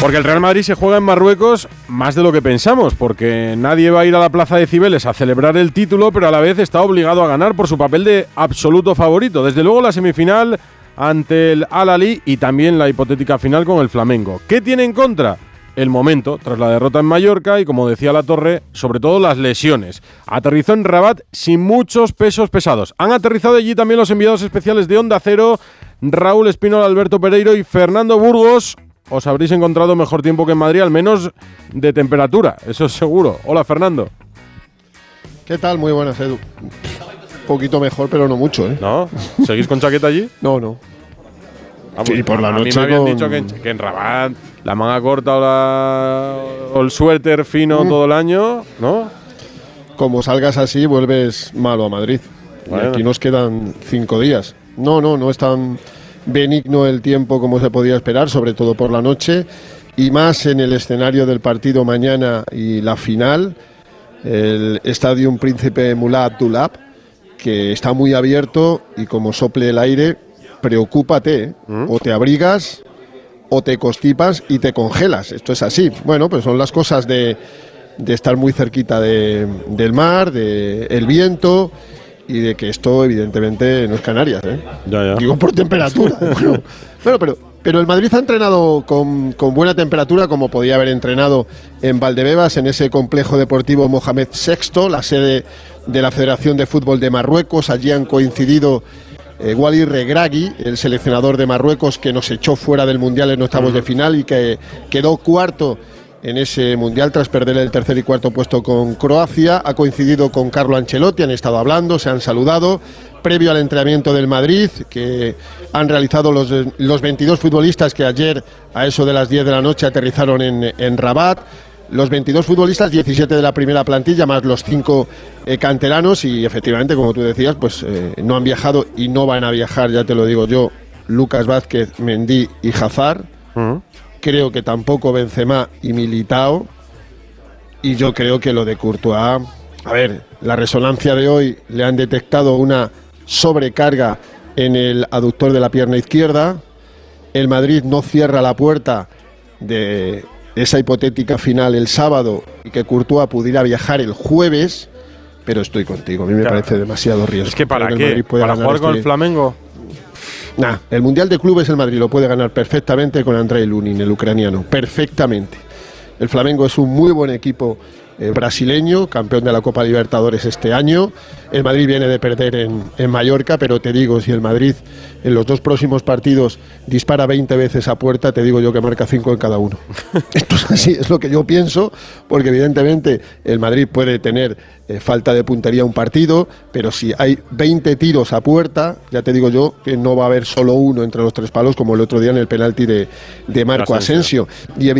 Porque el Real Madrid se juega en Marruecos más de lo que pensamos, porque nadie va a ir a la Plaza de Cibeles a celebrar el título, pero a la vez está obligado a ganar por su papel de absoluto favorito. Desde luego la semifinal ante el Al-Ali y también la hipotética final con el Flamengo. ¿Qué tiene en contra? El momento, tras la derrota en Mallorca y como decía la Torre, sobre todo las lesiones. Aterrizó en Rabat sin muchos pesos pesados. Han aterrizado allí también los enviados especiales de Onda Cero, Raúl Espinola, Alberto Pereiro y Fernando Burgos os habréis encontrado mejor tiempo que en Madrid, al menos de temperatura, eso es seguro. Hola, Fernando. ¿Qué tal? Muy buenas, Edu. Un poquito mejor, pero no mucho, ¿eh? ¿No? ¿Seguís con chaqueta allí? No, no. sí, por la noche. A mí me habían dicho que en, Rabat la manga corta o, el suéter fino mm. todo el año, ¿no? Como salgas así, vuelves malo a Madrid. Y aquí nos quedan cinco días. No, no, no es tan benigno el tiempo como se podía esperar, sobre todo por la noche, y más en el escenario del partido mañana y la final, el Estadio Príncipe Mullah Abdullah, que está muy abierto y como sople el aire, preocúpate, ¿eh? ¿Mm? o te abrigas o te constipas y te congelas. Esto es así. Bueno, pues son las cosas de, de estar muy cerquita del mar, del el viento y de que esto evidentemente no es Canarias, ¿eh? digo por temperatura. bueno, pero, pero el Madrid ha entrenado con, buena temperatura como podía haber entrenado en Valdebebas, en ese complejo deportivo Mohamed VI, la sede de la Federación de Fútbol de Marruecos. Allí han coincido eh, Wally Regragui, el seleccionador de Marruecos que nos echó fuera del Mundial en octavos de final y que quedó cuarto en ese mundial tras perder el tercer y cuarto puesto con Croacia. Ha coincidido con Carlo Ancelotti, han estado hablando, se han saludado. Previo al entrenamiento del Madrid, que han realizado los, los 22 futbolistas que ayer a eso de las 10 de la noche aterrizaron en, en Rabat. Los 22 futbolistas, 17 de la primera plantilla, más los 5 eh, canteranos. Y efectivamente, como tú decías, pues eh, no han viajado y no van a viajar, ya te lo digo yo, Lucas Vázquez, Mendí y Hazard creo que tampoco Benzema y Militao. Y yo creo que lo de Courtois, a ver, la resonancia de hoy le han detectado una sobrecarga en el aductor de la pierna izquierda. El Madrid no cierra la puerta de esa hipotética final el sábado y que Courtois pudiera viajar el jueves. Pero estoy contigo, a mí me parece demasiado riesgo. Es que para qué, para jugar con el este Flamengo. Nah, el Mundial de Clubes el Madrid lo puede ganar perfectamente con Andrei Lunin, el ucraniano. Perfectamente. El Flamengo es un muy buen equipo eh, brasileño, campeón de la Copa Libertadores este año. El Madrid viene de perder en, en, Mallorca, pero te digo, si el Madrid en los dos próximos partidos dispara 20 veces a puerta, te digo yo que marca 5 en cada uno. Esto es así, es lo que yo pienso, porque evidentemente el Madrid puede tener eh, falta de puntería un partido, pero si hay 20 tiros a puerta, ya te digo yo que no va a haber solo uno entre los tres palos, como el otro día en el penalti de, de Marco Asensio. Y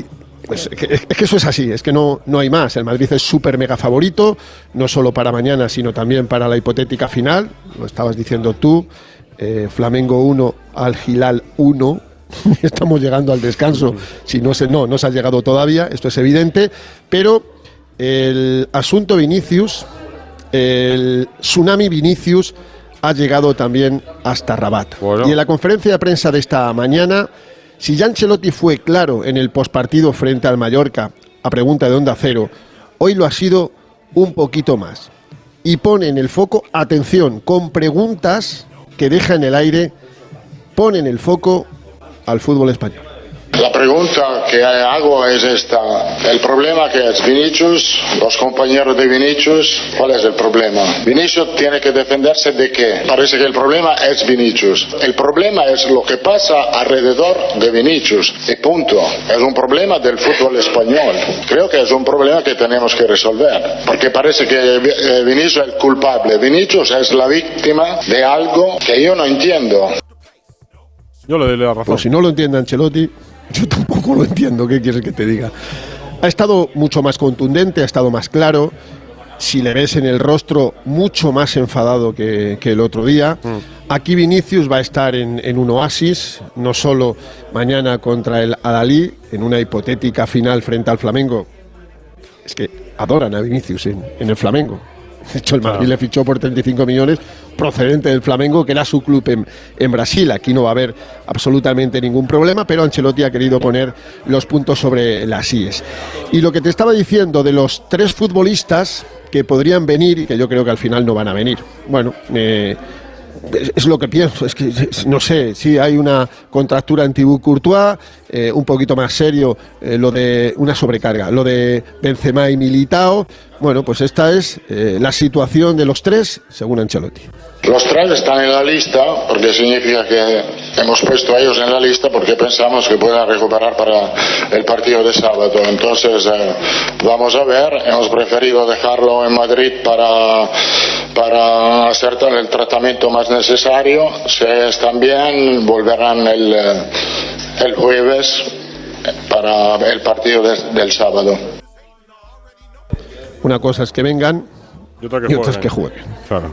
pues es que, eso es así, es que no, no hay más. El Madrid es súper mega favorito, no solo para mañana, sino también para la hipotética final. Lo estabas diciendo tú, eh, Flamengo 1, Al Gilal 1. Estamos llegando al descanso, si no se, no, no se ha llegado todavía, esto es evidente, pero el asunto Vinicius, el tsunami Vinicius, ha llegado también hasta Rabat. Y en la conferencia de prensa de esta mañana si Giancelotti fue claro en el pospartido frente al Mallorca, a pregunta de Onda Cero, hoy lo ha sido un poquito más. Y pone en el foco, atención, con preguntas que deja en el aire, pone en el foco al fútbol español. La pregunta que hago es esta. El problema que es Vinicius, los compañeros de Vinicius, ¿cuál es el problema? Vinicius tiene que defenderse de qué? Parece que el problema es Vinicius. El problema es lo que pasa alrededor de Vinicius. Y punto. Es un problema del fútbol español. Creo que es un problema que tenemos que resolver. Porque parece que eh, Vinicius es el culpable. Vinicius es la víctima de algo que yo no entiendo. Yo le doy la razón. Pues si no lo entiende Ancelotti, yo tampoco lo entiendo, ¿qué quieres que te diga? Ha estado mucho más contundente, ha estado más claro. Si le ves en el rostro, mucho más enfadado que, el otro día. Mm. Aquí Vinicius va a estar en, un oasis, no solo mañana contra el Adalí, en una hipotética final frente al Flamengo. Es que adoran a Vinicius en, el Flamengo. De hecho, el Madrid le fichó por 35 millones procedente del Flamengo, que era su club en, en, Brasil. Aquí no va a haber absolutamente ningún problema, pero Ancelotti ha querido poner los puntos sobre las IES. Y lo que te estaba diciendo de los tres futbolistas que podrían venir y que yo creo que al final no van a venir. Bueno, eh, es, lo que pienso, es que no sé, si hay una contractura en Thibaut Courtois, eh, un poquito más serio eh, lo de una sobrecarga, lo de Benzema y Militao. Bueno, pues esta es eh, la situación de los tres, según Ancelotti. Los tres están en la lista porque significa que hemos puesto a ellos en la lista porque pensamos que puedan recuperar para el partido de sábado. Entonces, vamos a ver, hemos preferido dejarlo en Madrid para, para hacer el tratamiento más necesario. Si están bien, volverán el, el jueves para el partido del sábado. Una cosa es que vengan y otra, que es que jueguen. Claro.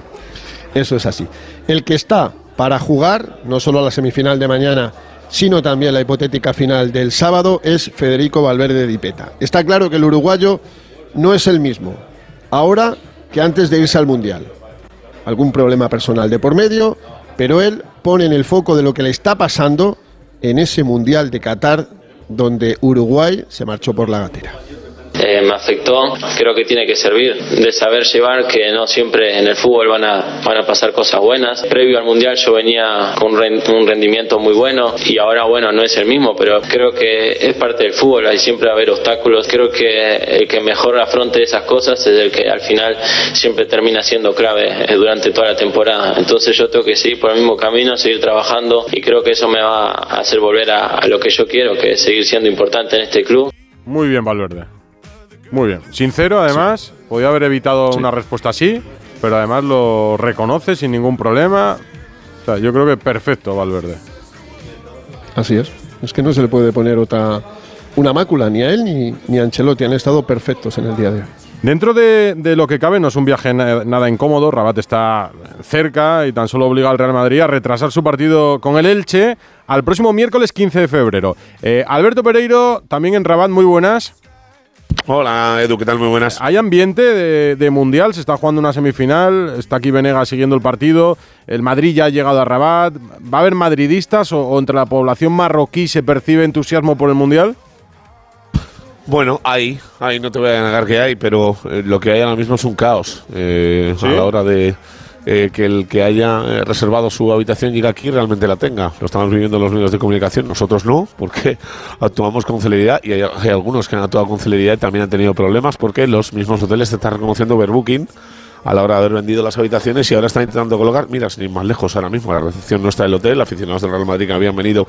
Eso es así. El que está para jugar, no solo a la semifinal de mañana, sino también la hipotética final del sábado, es Federico Valverde Dipeta. Está claro que el uruguayo no es el mismo ahora que antes de irse al Mundial. Algún problema personal de por medio, pero él pone en el foco de lo que le está pasando en ese Mundial de Qatar donde Uruguay se marchó por la gatera. Eh, me afectó, creo que tiene que servir de saber llevar que no siempre en el fútbol van a, van a pasar cosas buenas. Previo al Mundial yo venía con un rendimiento muy bueno y ahora bueno, no es el mismo, pero creo que es parte del fútbol, hay siempre a haber obstáculos. Creo que el que mejor afronte esas cosas es el que al final siempre termina siendo clave eh, durante toda la temporada. Entonces yo tengo que seguir por el mismo camino, seguir trabajando y creo que eso me va a hacer volver a, a lo que yo quiero, que es seguir siendo importante en este club. Muy bien, Valverde. Muy bien. Sincero, además, podía haber evitado una respuesta así, pero además lo reconoce sin ningún problema. O sea, yo creo que perfecto, Valverde. Así es. Es que no se le puede poner otra una mácula ni a él ni, ni a Ancelotti. Han estado perfectos en el día de hoy. Dentro de, lo que cabe, no es un viaje nada incómodo. Rabat está cerca y tan solo obliga al Real Madrid a retrasar su partido con el Elche al próximo miércoles 15 de febrero. Eh, Alberto Pereiro, también en Rabat, muy buenas. Hola Edu, ¿qué tal? Muy buenas. Hay ambiente de, mundial, se está jugando una semifinal, está aquí Venegas siguiendo el partido, el Madrid ya ha llegado a Rabat. ¿Va a haber madridistas o, entre la población marroquí se percibe entusiasmo por el mundial? Bueno, hay, hay, no te voy a negar que hay, pero eh, lo que hay ahora mismo es un caos eh, a la hora de, eh, que el que haya eh, reservado su habitación llegue aquí realmente la tenga. Lo estamos viviendo los medios de comunicación, nosotros no, porque actuamos con celeridad y hay, algunos que han actuado con celeridad y también han tenido problemas porque los mismos hoteles están reconociendo overbooking a la hora de haber vendido las habitaciones y ahora están intentando colocar, mira, sin ir más lejos ahora mismo, la recepción no está del hotel, aficionados del Real Madrid que habían venido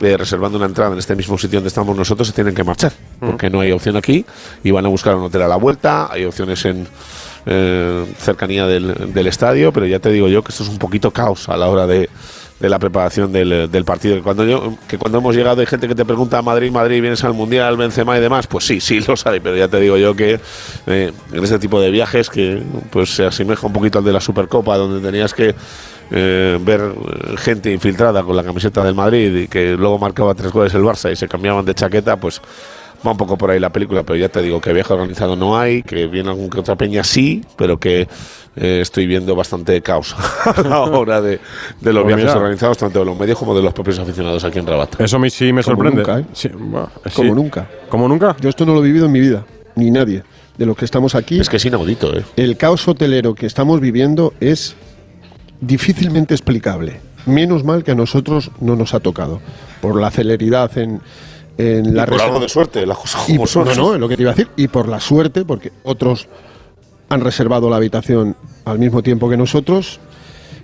eh, reservando una entrada en este mismo sitio donde estamos nosotros se tienen que marchar, porque no hay opción aquí y van a buscar un hotel a la vuelta, hay opciones en eh, cercanía del, estadio, pero ya te digo yo que esto es un poquito caos a la hora de, la preparación del, partido. Que cuando, yo, que cuando hemos llegado hay gente que te pregunta Madrid, Madrid, vienes al Mundial, Benzema y demás, pues sí, sí lo sabe, pero ya te digo yo que eh, en este tipo de viajes que pues se asemeja un poquito al de la Supercopa, donde tenías que eh, ver gente infiltrada con la camiseta del Madrid y que luego marcaba tres goles el Barça y se cambiaban de chaqueta, pues va un poco por ahí la película, pero ya te digo que viaje organizado no hay, que viene algún que otra peña sí, pero que eh, estoy viendo bastante caos a la hora de, de los pues viajes organizados, tanto de los medios como de los propios aficionados aquí en Rabat. Eso a mí sí me sorprende. Nunca, ¿eh? Como nunca. ¿Como nunca? Yo esto no lo he vivido en mi vida, ni nadie. De los que estamos aquí. Es que es inaudito, ¿eh? El caos hotelero que estamos viviendo es difícilmente explicable. Menos mal que a nosotros no nos ha tocado. Por la celeridad en, en la por algo de suerte, las cosas como son. No, no, es lo que te iba a decir. Y por la suerte, porque otros han reservado la habitación al mismo tiempo que nosotros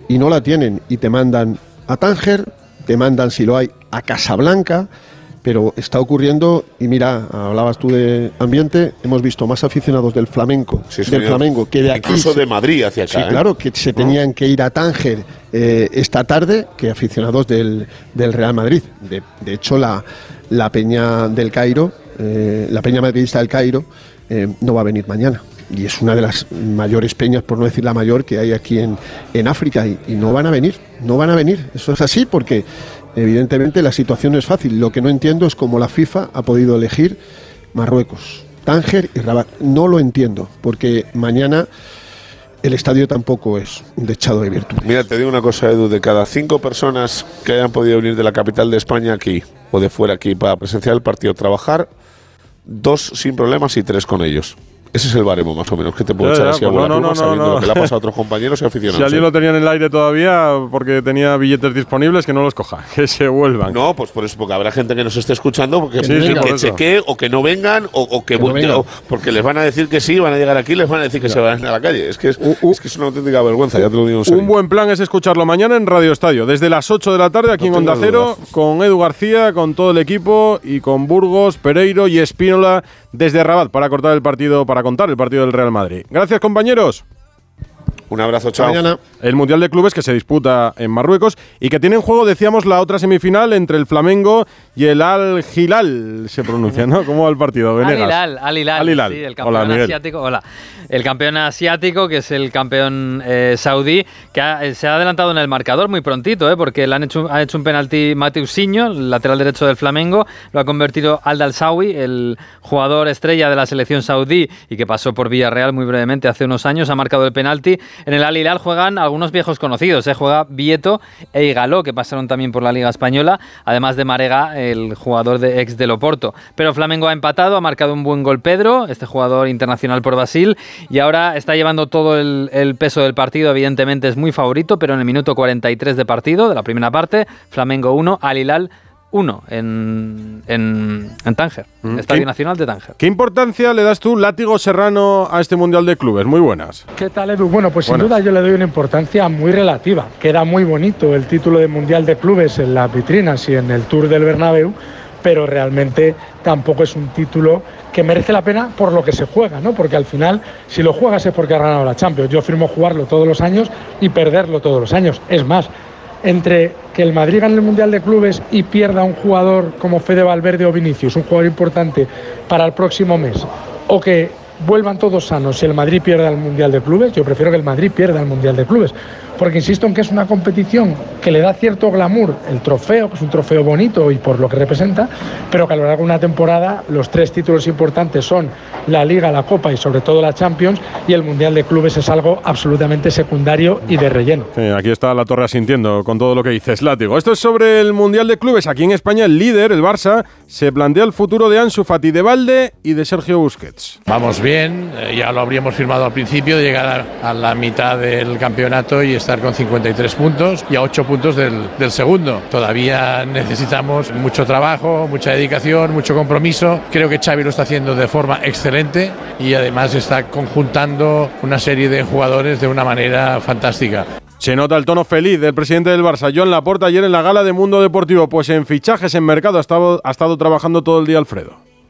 y no la tienen y te mandan a Tánger, te mandan, si lo hay, a Casablanca, pero está ocurriendo, y mira, hablabas tú de ambiente, hemos visto más aficionados del flamenco, del flamenco que de aquí. Incluso de Madrid hacia acá. Sí, ¿eh? claro, que se tenían que ir a Tánger eh, esta tarde que aficionados del, del Real Madrid. De, de hecho, la, la Peña del Cairo, eh, la Peña Madridista del Cairo, eh, no va a venir mañana. Y es una de las mayores peñas, por no decir la mayor, que hay aquí en, en África. Y, y, no van a venir, no van a venir. Eso es así porque evidentemente la situación no es fácil. Lo que no entiendo es cómo la FIFA ha podido elegir Marruecos, Tánger y Rabat. No lo entiendo, porque mañana el estadio tampoco es dechado de virtud. Mira, te digo una cosa, Edu, de cada cinco personas que hayan podido venir de la capital de España aquí o de fuera aquí para presenciar el partido, trabajar, dos sin problemas y tres con ellos. Ese es el baremo, más o menos, que te puedo echar así a pues no, no, sabiendo no, lo que le ha pasado a otros compañeros y aficionados. Si alguien lo tenía en el aire todavía porque tenía billetes disponibles, que no los coja, que se vuelvan. No, pues por eso, porque habrá gente que nos esté escuchando porque Sí, sí, que chequee o que no vengan o, o que, Que no vengan. o- porque les van a decir que sí, van a llegar aquí les van a decir que se van a la calle. Es que es, U- u- es que es una auténtica vergüenza, ya te lo digo en serio. Un buen plan es escucharlo mañana en Radio Estadio, desde las 8 de la tarde aquí No en Onda Cero, con Edu García, con todo el equipo y con Burgos, Pereiro y Espínola desde Rabat para cortar el partido, para contar el partido del Real Madrid. Gracias compañeros. Un abrazo, chao. mañana. El Mundial de Clubes que se disputa en Marruecos y que tiene en juego, decíamos, la otra semifinal entre el Flamengo y el Al Hilal, se pronuncia, ¿no? ¿Cómo va el partido? Al Venegas. Hilal, Al Hilal, Al Hilal. sí, el Hola, campeón Miguel. asiático. Hola. El campeón asiático, que es el campeón eh, saudí, que ha- eh, se ha adelantado en el marcador muy prontito, ¿eh? porque le han hecho, ha hecho un penalti Mateusinho, el lateral derecho del Flamengo, lo ha convertido Al Dalsawi, el jugador estrella de la selección saudí y que pasó por Villarreal muy brevemente hace unos años, ha marcado el penalti. En el Al Hilal juegan algunos viejos conocidos, ¿eh? juega Vieto e Igaló, que pasaron también por la Liga Española, además de Marega, el jugador de ex del Oporto. Pero Flamengo ha empatado, ha marcado un buen gol Pedro, este jugador internacional por Brasil, y ahora está llevando todo el, el peso del partido, evidentemente es muy favorito, pero en el minuto 43 de partido, de la primera parte, Flamengo 1, Al Hilal 1 en, en, en Tánger, Mm, Estadio ¿qué? Nacional de Tánger. ¿Qué importancia le das tú, Látigo Serrano, a este Mundial de Clubes? Muy buenas. ¿Qué tal, Edu? Bueno, pues Buenas. sin duda yo le doy una importancia muy relativa. Queda muy bonito el título de Mundial de Clubes en las vitrinas y en el Tour del Bernabéu, pero realmente tampoco es un título que merece la pena por lo que se juega, ¿no? Porque al final, si lo juegas es porque has ganado la Champions. Yo firmo jugarlo todos los años y perderlo todos los años. Es más, entre que el Madrid gane el Mundial de Clubes y pierda un jugador como Fede Valverde o Vinicius, un jugador importante para el próximo mes, o que vuelvan todos sanos y el Madrid pierda el Mundial de Clubes, yo prefiero que el Madrid pierda el Mundial de Clubes, porque insisto en que es una competición que le da cierto glamour, el trofeo, que es un trofeo bonito y por lo que representa, pero que a lo largo de una temporada los tres títulos importantes son la Liga, la Copa y sobre todo la Champions, y el Mundial de Clubes es algo absolutamente secundario y de relleno. Sí, aquí está la torre asintiendo con todo lo que dices, Látigo. Esto es sobre el Mundial de Clubes. Aquí en España, el líder, el Barça, se plantea el futuro de Ansu Fati, de Valde y de Sergio Busquets. Vamos bien, eh, ya lo habríamos firmado al principio, llegar a, a la mitad del campeonato y estar con 53 puntos y a 8 puntos del, del segundo. Todavía necesitamos mucho trabajo, mucha dedicación, mucho compromiso. Creo que Xavi lo está haciendo de forma excelente y además está conjuntando una serie de jugadores de una manera fantástica. Se nota el tono feliz del presidente del Barça, Joan Laporta, ayer en la gala de Mundo Deportivo. Pues en fichajes en mercado ha estado, ha estado trabajando todo el día Alfredo.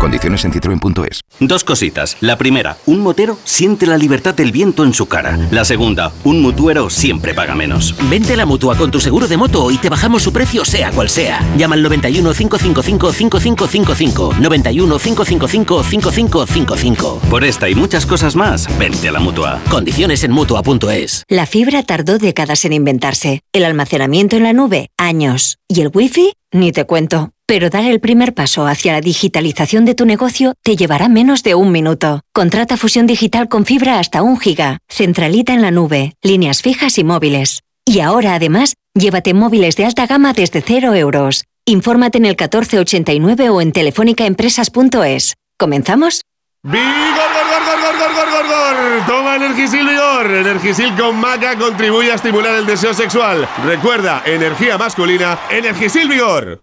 Condiciones en citroen.es. Dos cositas. La primera, un motero siente la libertad del viento en su cara. La segunda, un mutuero siempre paga menos. Vente a la mutua con tu seguro de moto y te bajamos su precio sea cual sea. Llama al 91 555 5555. 91 555 5555. Por esta y muchas cosas más, vente a la mutua. Condiciones en mutua.es. La fibra tardó décadas en inventarse. El almacenamiento en la nube, años. Y el wifi, ni te cuento. Pero dar el primer paso hacia la digitalización de tu negocio te llevará menos de un minuto. Contrata fusión digital con fibra hasta un giga, centralita en la nube, líneas fijas y móviles. Y ahora, además, llévate móviles de alta gama desde 0 euros. Infórmate en el 1489 o en telefónicaempresas.es. ¿Comenzamos? ¡Vigor, gor, gor, gor, gor, gor! Toma Energisil Vigor. Energisil con maca contribuye a estimular el deseo sexual. Recuerda, energía masculina, Energisil Vigor.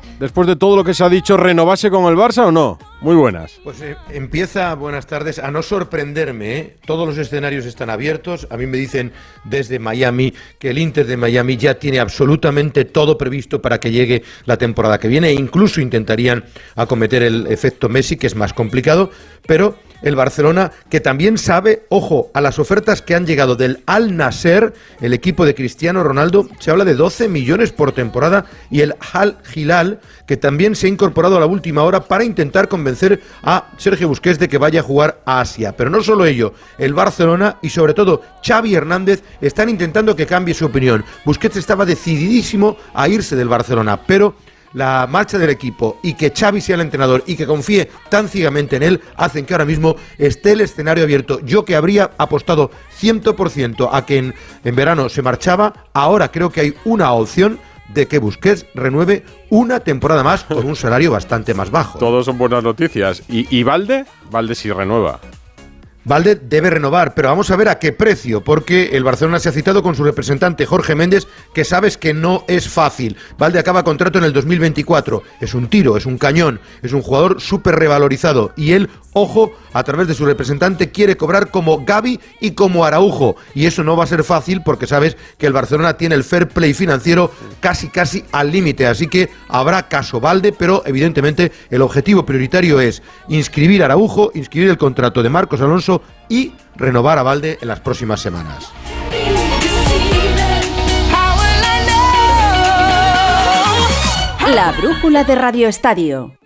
después de todo lo que se ha dicho, renovase con el Barça o no? Muy buenas. Pues eh, empieza, buenas tardes, a no sorprenderme. ¿eh? Todos los escenarios están abiertos. A mí me dicen desde Miami que el Inter de Miami ya tiene absolutamente todo previsto para que llegue la temporada que viene. E incluso intentarían acometer el efecto Messi, que es más complicado. Pero el Barcelona, que también sabe, ojo, a las ofertas que han llegado del Al Nasser, el equipo de Cristiano Ronaldo, se habla de 12 millones por temporada, y el Al Hilal, que también se ha incorporado a la última hora para intentar convencer a Sergio Busquets de que vaya a jugar a Asia. Pero no solo ello, el Barcelona y sobre todo Xavi Hernández están intentando que cambie su opinión. Busquets estaba decididísimo a irse del Barcelona, pero la marcha del equipo y que Xavi sea el entrenador y que confíe tan ciegamente en él hacen que ahora mismo esté el escenario abierto. Yo que habría apostado 100% a que en, en verano se marchaba, ahora creo que hay una opción de que Busquets renueve una temporada más con un salario bastante más bajo. Todos son buenas noticias. ¿Y, y Valde? Valde sí renueva. Valde debe renovar, pero vamos a ver a qué precio, porque el Barcelona se ha citado con su representante Jorge Méndez, que sabes que no es fácil. Valde acaba contrato en el 2024, es un tiro, es un cañón, es un jugador súper revalorizado y él, ojo, a través de su representante quiere cobrar como Gaby y como Araujo, y eso no va a ser fácil porque sabes que el Barcelona tiene el fair play financiero casi casi al límite, así que habrá caso Valde, pero evidentemente el objetivo prioritario es inscribir Araujo, inscribir el contrato de Marcos Alonso y renovar a Valde en las próximas semanas. La brújula de Radio Estadio.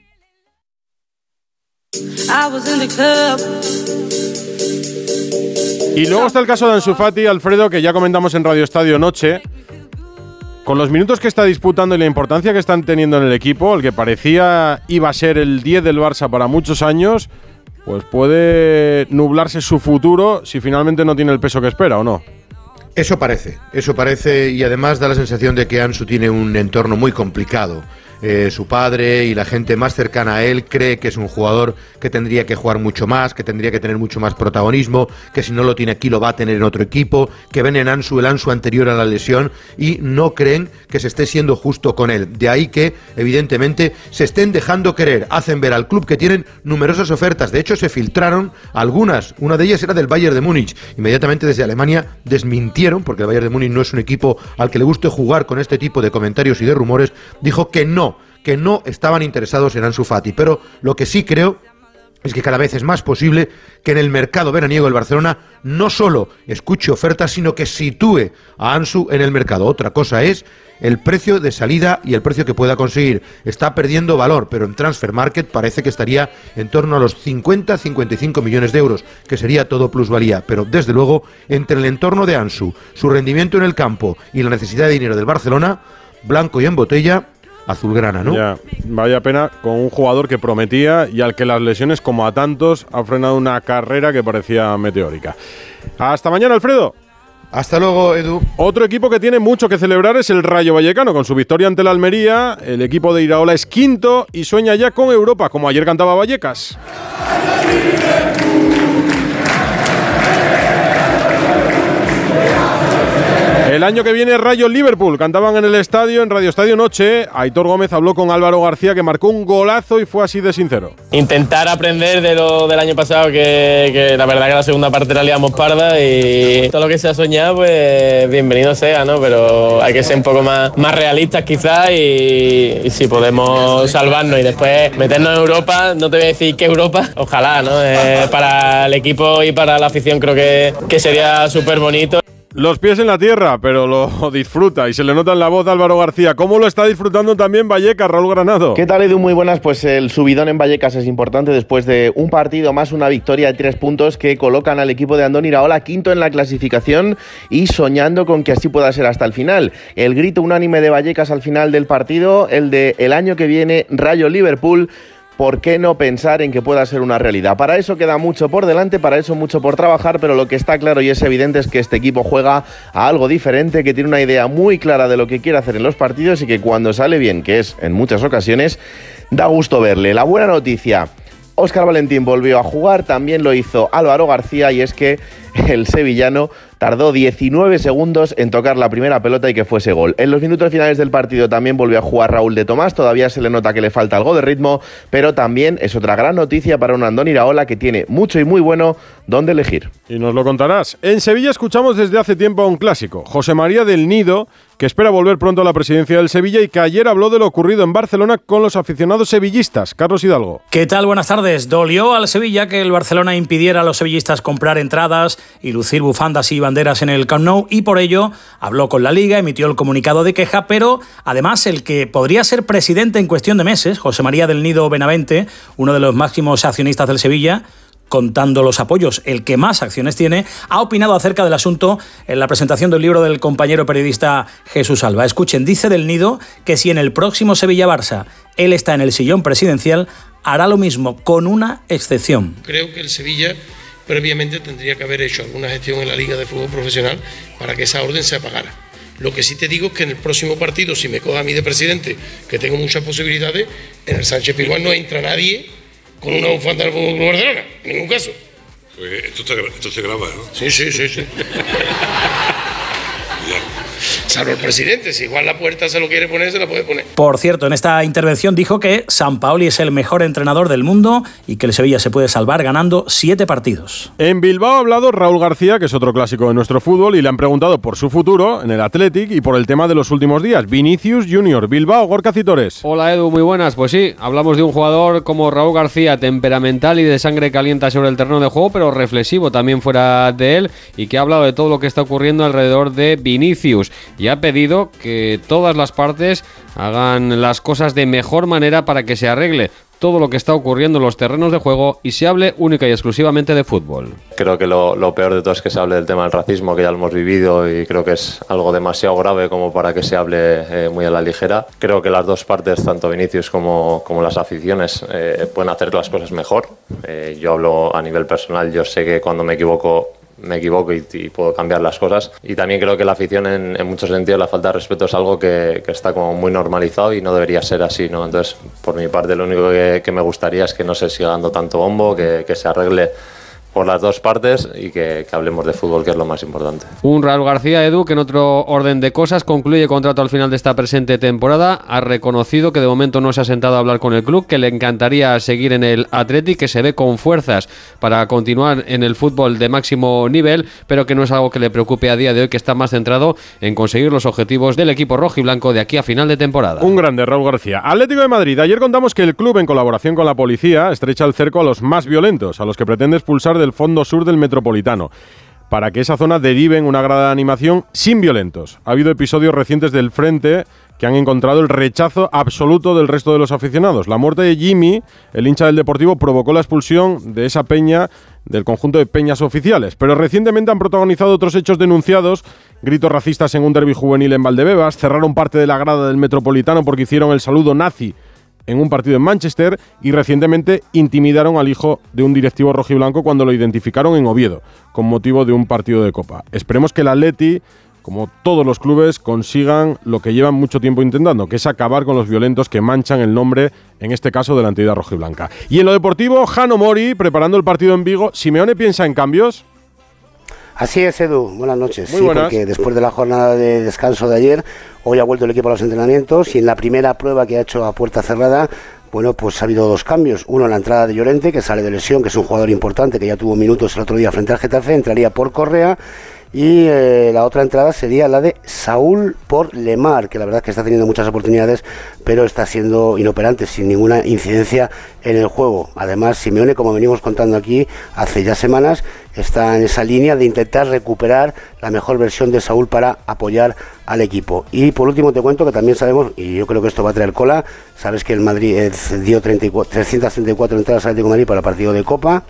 Y luego está el caso de Ansu Fati, Alfredo, que ya comentamos en Radio Estadio Noche. Con los minutos que está disputando y la importancia que están teniendo en el equipo, el que parecía iba a ser el 10 del Barça para muchos años, pues puede nublarse su futuro si finalmente no tiene el peso que espera o no. Eso parece, eso parece y además da la sensación de que Ansu tiene un entorno muy complicado. Eh, su padre y la gente más cercana a él cree que es un jugador que tendría que jugar mucho más, que tendría que tener mucho más protagonismo, que si no lo tiene aquí lo va a tener en otro equipo, que ven en Ansu el Ansu anterior a la lesión y no creen que se esté siendo justo con él. De ahí que, evidentemente, se estén dejando querer, hacen ver al club que tienen numerosas ofertas. De hecho, se filtraron algunas. Una de ellas era del Bayern de Múnich. Inmediatamente desde Alemania desmintieron, porque el Bayern de Múnich no es un equipo al que le guste jugar con este tipo de comentarios y de rumores, dijo que no que no estaban interesados en Ansu Fati. Pero lo que sí creo es que cada vez es más posible que en el mercado veraniego del Barcelona no solo escuche ofertas, sino que sitúe a Ansu en el mercado. Otra cosa es el precio de salida y el precio que pueda conseguir. Está perdiendo valor, pero en Transfer Market parece que estaría en torno a los 50-55 millones de euros, que sería todo plusvalía. Pero desde luego, entre el entorno de Ansu, su rendimiento en el campo y la necesidad de dinero del Barcelona, blanco y en botella, azulgrana, ¿no? Ya, vaya pena con un jugador que prometía y al que las lesiones, como a tantos, ha frenado una carrera que parecía meteórica. Hasta mañana, Alfredo. Hasta luego, Edu. Otro equipo que tiene mucho que celebrar es el Rayo Vallecano. Con su victoria ante la Almería, el equipo de Iraola es quinto y sueña ya con Europa, como ayer cantaba Vallecas. El año que viene Rayo Liverpool. Cantaban en el estadio, en Radio Estadio Noche. Aitor Gómez habló con Álvaro García que marcó un golazo y fue así de sincero. Intentar aprender de lo del año pasado, que, la verdad que la segunda parte la liamos parda y todo lo que se ha soñado, pues bienvenido sea, ¿no? Pero hay que ser un poco más, más realistas quizás y, si podemos salvarnos y después meternos en Europa, no te voy a decir que Europa, ojalá, ¿no? Eh, para el equipo y para la afición creo que, que sería súper bonito. Los pies en la tierra, pero lo disfruta y se le nota en la voz Álvaro García. ¿Cómo lo está disfrutando también Vallecas, Raúl Granado? ¿Qué tal, Edu? Muy buenas. Pues el subidón en Vallecas es importante después de un partido más, una victoria de tres puntos que colocan al equipo de Andón Iraola quinto en la clasificación y soñando con que así pueda ser hasta el final. El grito unánime de Vallecas al final del partido, el de el año que viene, Rayo Liverpool. ¿Por qué no pensar en que pueda ser una realidad? Para eso queda mucho por delante, para eso mucho por trabajar, pero lo que está claro y es evidente es que este equipo juega a algo diferente, que tiene una idea muy clara de lo que quiere hacer en los partidos y que cuando sale bien, que es en muchas ocasiones, da gusto verle. La buena noticia. Óscar Valentín volvió a jugar, también lo hizo Álvaro García y es que el sevillano tardó 19 segundos en tocar la primera pelota y que fuese gol. En los minutos finales del partido también volvió a jugar Raúl de Tomás, todavía se le nota que le falta algo de ritmo, pero también es otra gran noticia para un Andón Iraola que tiene mucho y muy bueno donde elegir. Y nos lo contarás. En Sevilla escuchamos desde hace tiempo a un clásico, José María del Nido, que espera volver pronto a la presidencia del Sevilla y que ayer habló de lo ocurrido en Barcelona con los aficionados sevillistas. Carlos Hidalgo. ¿Qué tal? Buenas tardes. Dolió al Sevilla que el Barcelona impidiera a los sevillistas comprar entradas y lucir bufandas y banderas en el Camp Nou y por ello habló con la liga, emitió el comunicado de queja, pero además el que podría ser presidente en cuestión de meses, José María del Nido Benavente, uno de los máximos accionistas del Sevilla, contando los apoyos, el que más acciones tiene, ha opinado acerca del asunto en la presentación del libro del compañero periodista Jesús Alba. Escuchen, dice del Nido que si en el próximo Sevilla-Barça él está en el sillón presidencial, hará lo mismo, con una excepción. Creo que el Sevilla previamente tendría que haber hecho alguna gestión en la Liga de Fútbol Profesional para que esa orden se apagara. Lo que sí te digo es que en el próximo partido, si me coja a mí de presidente, que tengo muchas posibilidades, en el Sánchez Pizjuán no entra nadie con una bufanda del Fútbol Club Barcelona, en ningún caso. Pues esto, está esto se graba, ¿no? Sí, sí, sí, sí. Salvo el presidente, si igual la puerta se lo quiere poner, se la puede poner. Por cierto, en esta intervención dijo que San Paoli es el mejor entrenador del mundo y que el Sevilla se puede salvar ganando siete partidos. En Bilbao ha hablado Raúl García, que es otro clásico de nuestro fútbol, y le han preguntado por su futuro en el Athletic y por el tema de los últimos días. Vinicius Junior, Bilbao, Gorka Citores. Hola Edu, muy buenas. Pues sí, hablamos de un jugador como Raúl García, temperamental y de sangre caliente sobre el terreno de juego, pero reflexivo también fuera de él y que ha hablado de todo lo que está ocurriendo alrededor de Vinicius y ha pedido que todas las partes hagan las cosas de mejor manera para que se arregle todo lo que está ocurriendo en los terrenos de juego y se hable única y exclusivamente de fútbol. Creo que lo, peor de todo es que se hable del tema del racismo, que ya lo hemos vivido y creo que es algo demasiado grave como para que se hable eh, muy a la ligera. Creo que las dos partes, tanto Vinicius como, como las aficiones, eh, pueden hacer las cosas mejor. Eh, yo hablo a nivel personal, yo sé que cuando me equivoco me equivoco y, y puedo cambiar las cosas. Y también creo que la afición, en, en muchos sentidos, la falta de respeto es algo que, que está como muy normalizado y no debería ser así, ¿no? Entonces, por mi parte, lo único que, que me gustaría es que no se siga dando tanto bombo, que, que se arregle por las dos partes y que, que hablemos de fútbol, que es lo más importante. Un Raúl García Edu que en otro orden de cosas concluye contrato al final de esta presente temporada. Ha reconocido que de momento no se ha sentado a hablar con el club, que le encantaría seguir en el Athletic, que se ve con fuerzas para continuar en el fútbol de máximo nivel, pero que no es algo que le preocupe a día de hoy, que está más centrado en conseguir los objetivos del equipo rojo y blanco de aquí a final de temporada. Un grande, Raúl García. Atlético de Madrid. Ayer contamos que el club, en colaboración con la policía, estrecha el cerco a los más violentos, a los que pretende expulsar del fondo sur del Metropolitano, para que esa zona derive en una grada de animación sin violentos. Ha habido episodios recientes del frente que han encontrado el rechazo absoluto del resto de los aficionados. La muerte de Jimmy, el hincha del Deportivo, provocó la expulsión de esa peña del conjunto de peñas oficiales, pero recientemente han protagonizado otros hechos denunciados, gritos racistas en un derby juvenil en Valdebebas, cerraron parte de la grada del Metropolitano porque hicieron el saludo nazi en un partido en Manchester y recientemente intimidaron al hijo de un directivo rojiblanco cuando lo identificaron en Oviedo, con motivo de un partido de Copa. Esperemos que el Atleti, como todos los clubes, consigan lo que llevan mucho tiempo intentando, que es acabar con los violentos que manchan el nombre, en este caso, de la entidad rojiblanca. Y en lo deportivo, Jano Mori, preparando el partido en Vigo, ¿Simeone piensa en cambios? Así es, Edu. Buenas noches. Muy sí, buenas. porque después de la jornada de descanso de ayer, hoy ha vuelto el equipo a los entrenamientos y en la primera prueba que ha hecho a puerta cerrada, bueno, pues ha habido dos cambios. Uno en la entrada de Llorente, que sale de lesión, que es un jugador importante, que ya tuvo minutos el otro día frente al Getafe, entraría por Correa. Y eh, la otra entrada sería la de Saúl por Lemar, que la verdad es que está teniendo muchas oportunidades, pero está siendo inoperante, sin ninguna incidencia en el juego. Además, Simeone, como venimos contando aquí hace ya semanas, está en esa línea de intentar recuperar la mejor versión de Saúl para apoyar al equipo. Y por último te cuento que también sabemos, y yo creo que esto va a traer cola, sabes que el Madrid eh, dio 34, 334 entradas al Atlético de Madrid para el partido de Copa.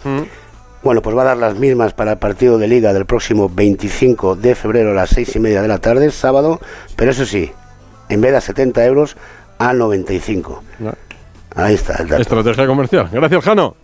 Bueno, pues va a dar las mismas para el partido de liga del próximo 25 de febrero a las seis y media de la tarde, sábado, pero eso sí, en vez de a 70 euros, a 95. Ahí está el dato. Estrategia comercial. Gracias, Jano.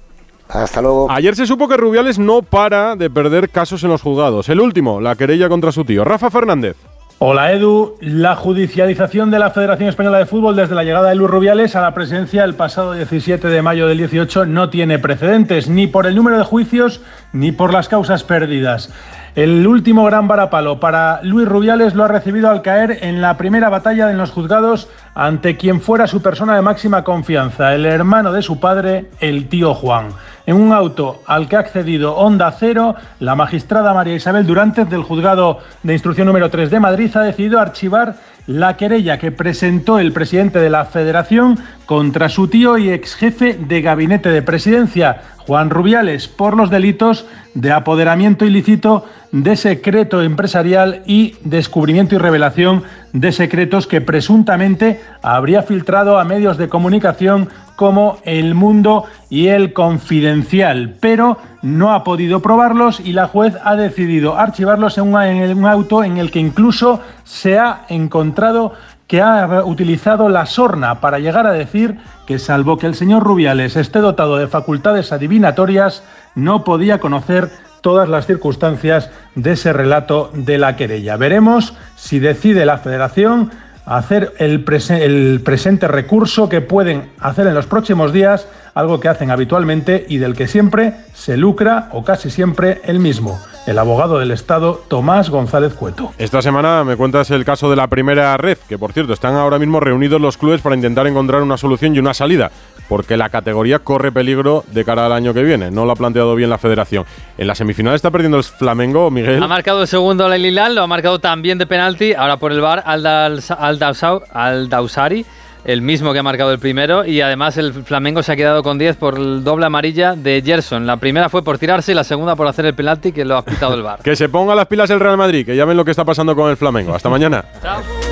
Hasta luego. Ayer se supo que Rubiales no para de perder casos en los juzgados. El último, la querella contra su tío, Rafa Fernández. Hola Edu, la judicialización de la Federación Española de Fútbol desde la llegada de Luis Rubiales a la presidencia el pasado 17 de mayo del 18 no tiene precedentes, ni por el número de juicios ni por las causas perdidas. El último gran varapalo para Luis Rubiales lo ha recibido al caer en la primera batalla en los juzgados ante quien fuera su persona de máxima confianza, el hermano de su padre, el tío Juan. En un auto al que ha accedido Onda Cero, la magistrada María Isabel Durantes del juzgado de instrucción número 3 de Madrid ha decidido archivar la querella que presentó el presidente de la Federación contra su tío y ex jefe de gabinete de presidencia, Juan Rubiales, por los delitos de apoderamiento ilícito de secreto empresarial y descubrimiento y revelación de secretos que presuntamente habría filtrado a medios de comunicación como El Mundo y El Confidencial, pero no ha podido probarlos y la juez ha decidido archivarlos en, un auto en el que incluso se ha encontrado que ha utilizado la sorna para llegar a decir que salvo que el señor Rubiales esté dotado de facultades adivinatorias, no podía conocer todas las circunstancias de ese relato de la querella. Veremos si decide la federación hacer el, prese- el presente recurso que pueden hacer en los próximos días, algo que hacen habitualmente y del que siempre se lucra, o casi siempre, el mismo, el abogado del Estado Tomás González Cueto. Esta semana me cuentas el caso de la primera red, que por cierto están ahora mismo reunidos los clubes para intentar encontrar una solución y una salida, porque la categoría corre peligro de cara al año que viene. No lo ha planteado bien la federación. En la semifinal está perdiendo el Flamengo, Miguel. Ha marcado el segundo el lo ha marcado también de penalti, ahora por el bar al Dausari, el mismo que ha marcado el primero, y además el Flamengo se ha quedado con 10 por el doble amarilla de Gerson. La primera fue por tirarse y la segunda por hacer el penalti que lo ha pitado el bar. Que se ponga las pilas el Real Madrid, que ya ven lo que está pasando con el Flamengo. Hasta mañana. Chao.